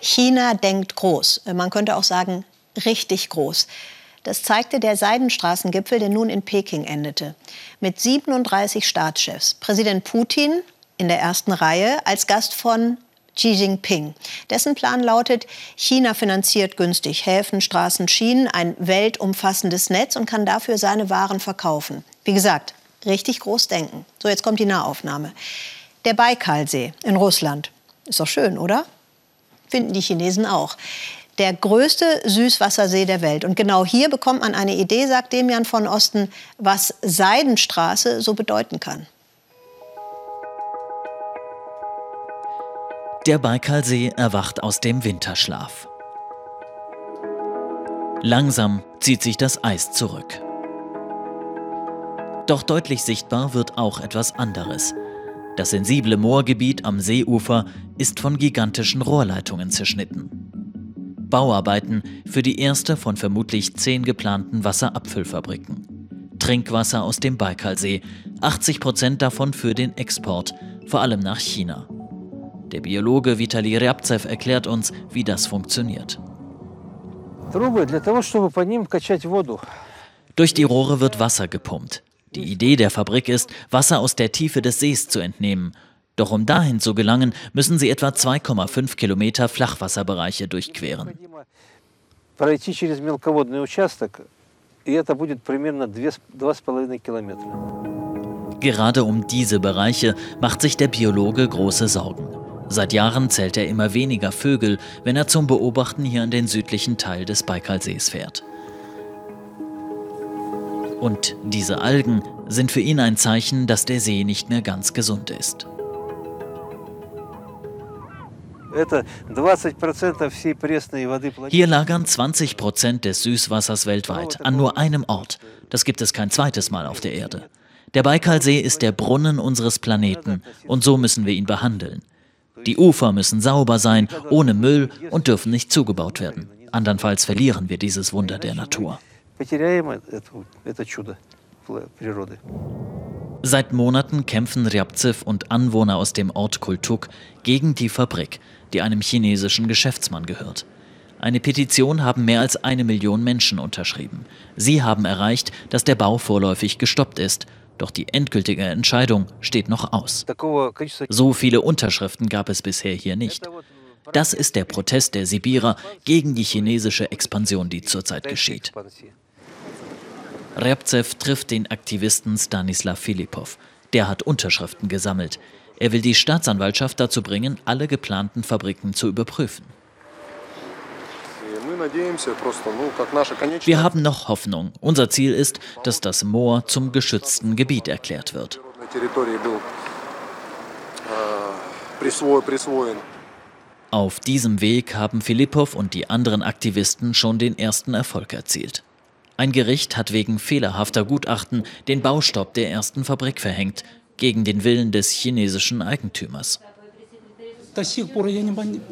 China denkt groß. Man könnte auch sagen, richtig groß. Das zeigte der Seidenstraßengipfel, der nun in Peking endete. Mit 37 Staatschefs. Präsident Putin in der ersten Reihe als Gast von Xi Jinping. Dessen Plan lautet, China finanziert günstig Häfen, Straßen, Schienen, ein weltumfassendes Netz und kann dafür seine Waren verkaufen. Wie gesagt, richtig groß denken. So, jetzt kommt die Nahaufnahme. Der Baikalsee in Russland. Ist doch schön, oder? Finden die Chinesen auch. Der größte Süßwassersee der Welt. Und genau hier bekommt man eine Idee, sagt Demian von Osten, was Seidenstraße so bedeuten kann. Der Baikalsee erwacht aus dem Winterschlaf. Langsam zieht sich das Eis zurück. Doch deutlich sichtbar wird auch etwas anderes. Das sensible Moorgebiet am Seeufer ist von gigantischen Rohrleitungen zerschnitten. Bauarbeiten für die erste von vermutlich zehn geplanten Wasserabfüllfabriken. Trinkwasser aus dem Baikalsee, 80 Prozent davon für den Export, vor allem nach China. Der Biologe Vitali Ryabzev erklärt uns, wie das funktioniert. Durch die Rohre wird Wasser gepumpt. Die Idee der Fabrik ist, Wasser aus der Tiefe des Sees zu entnehmen. Doch um dahin zu gelangen, müssen sie etwa 2,5 Kilometer Flachwasserbereiche durchqueren. Gerade um diese Bereiche macht sich der Biologe große Sorgen. Seit Jahren zählt er immer weniger Vögel, wenn er zum Beobachten hier in den südlichen Teil des Baikalsees fährt. Und diese Algen sind für ihn ein Zeichen, dass der See nicht mehr ganz gesund ist. Hier lagern 20 Prozent des Süßwassers weltweit an nur einem Ort. Das gibt es kein zweites Mal auf der Erde. Der Baikalsee ist der Brunnen unseres Planeten und so müssen wir ihn behandeln. Die Ufer müssen sauber sein, ohne Müll und dürfen nicht zugebaut werden. Andernfalls verlieren wir dieses Wunder der Natur. Seit Monaten kämpfen Ryabzev und Anwohner aus dem Ort Kultuk gegen die Fabrik, die einem chinesischen Geschäftsmann gehört. Eine Petition haben mehr als eine Million Menschen unterschrieben. Sie haben erreicht, dass der Bau vorläufig gestoppt ist doch die endgültige Entscheidung steht noch aus. So viele Unterschriften gab es bisher hier nicht. Das ist der Protest der Sibirer gegen die chinesische Expansion, die zurzeit geschieht. Repzev trifft den Aktivisten Stanislav Filipov. Der hat Unterschriften gesammelt. Er will die Staatsanwaltschaft dazu bringen, alle geplanten Fabriken zu überprüfen. Wir haben noch Hoffnung. Unser Ziel ist, dass das Moor zum geschützten Gebiet erklärt wird. Auf diesem Weg haben Filippov und die anderen Aktivisten schon den ersten Erfolg erzielt. Ein Gericht hat wegen fehlerhafter Gutachten den Baustopp der ersten Fabrik verhängt, gegen den Willen des chinesischen Eigentümers.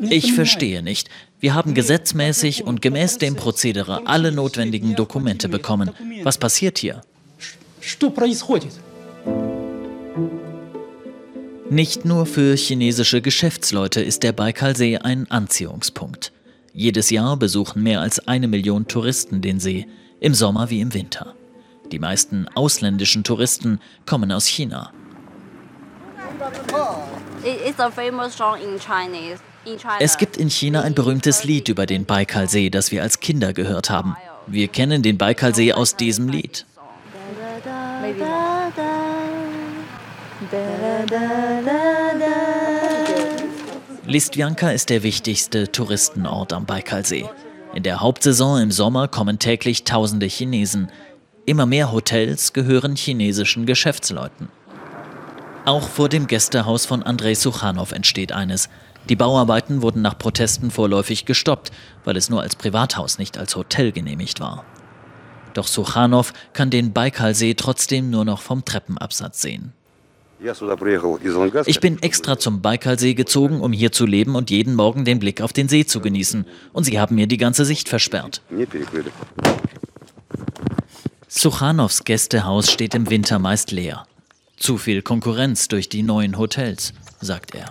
Ich verstehe nicht. Wir haben gesetzmäßig und gemäß dem Prozedere alle notwendigen Dokumente bekommen. Was passiert hier? Nicht nur für chinesische Geschäftsleute ist der Baikalsee ein Anziehungspunkt. Jedes Jahr besuchen mehr als eine Million Touristen den See, im Sommer wie im Winter. Die meisten ausländischen Touristen kommen aus China. Es gibt in China ein berühmtes Lied über den Baikalsee, das wir als Kinder gehört haben. Wir kennen den Baikalsee aus diesem Lied. Listvianka ist der wichtigste Touristenort am Baikalsee. In der Hauptsaison im Sommer kommen täglich tausende Chinesen. Immer mehr Hotels gehören chinesischen Geschäftsleuten. Auch vor dem Gästehaus von Andrei Suchanow entsteht eines. Die Bauarbeiten wurden nach Protesten vorläufig gestoppt, weil es nur als Privathaus, nicht als Hotel genehmigt war. Doch Suchanow kann den Baikalsee trotzdem nur noch vom Treppenabsatz sehen. Ich bin extra zum Baikalsee gezogen, um hier zu leben und jeden Morgen den Blick auf den See zu genießen. Und sie haben mir die ganze Sicht versperrt. Suchanows Gästehaus steht im Winter meist leer. Zu viel Konkurrenz durch die neuen Hotels, sagt er.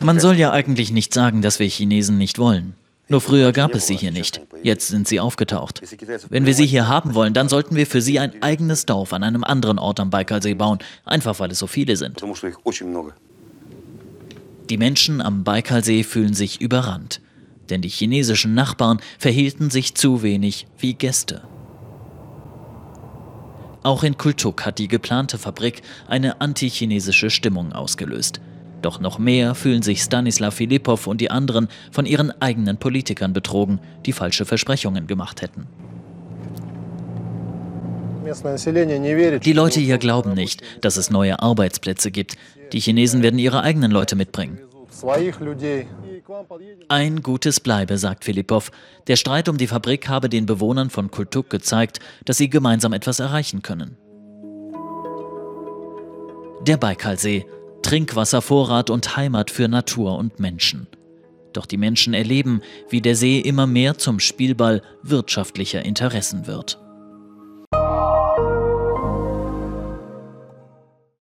Man soll ja eigentlich nicht sagen, dass wir Chinesen nicht wollen. Nur früher gab es sie hier nicht. Jetzt sind sie aufgetaucht. Wenn wir sie hier haben wollen, dann sollten wir für sie ein eigenes Dorf an einem anderen Ort am Baikalsee bauen, einfach weil es so viele sind. Die Menschen am Baikalsee fühlen sich überrannt, denn die chinesischen Nachbarn verhielten sich zu wenig wie Gäste. Auch in Kultuk hat die geplante Fabrik eine antichinesische Stimmung ausgelöst. Doch noch mehr fühlen sich Stanislav Filippov und die anderen von ihren eigenen Politikern betrogen, die falsche Versprechungen gemacht hätten. Die Leute hier glauben nicht, dass es neue Arbeitsplätze gibt. Die Chinesen werden ihre eigenen Leute mitbringen. Ein Gutes bleibe, sagt Filippov. Der Streit um die Fabrik habe den Bewohnern von Kultuk gezeigt, dass sie gemeinsam etwas erreichen können. Der Baikalsee, Trinkwasservorrat und Heimat für Natur und Menschen. Doch die Menschen erleben, wie der See immer mehr zum Spielball wirtschaftlicher Interessen wird.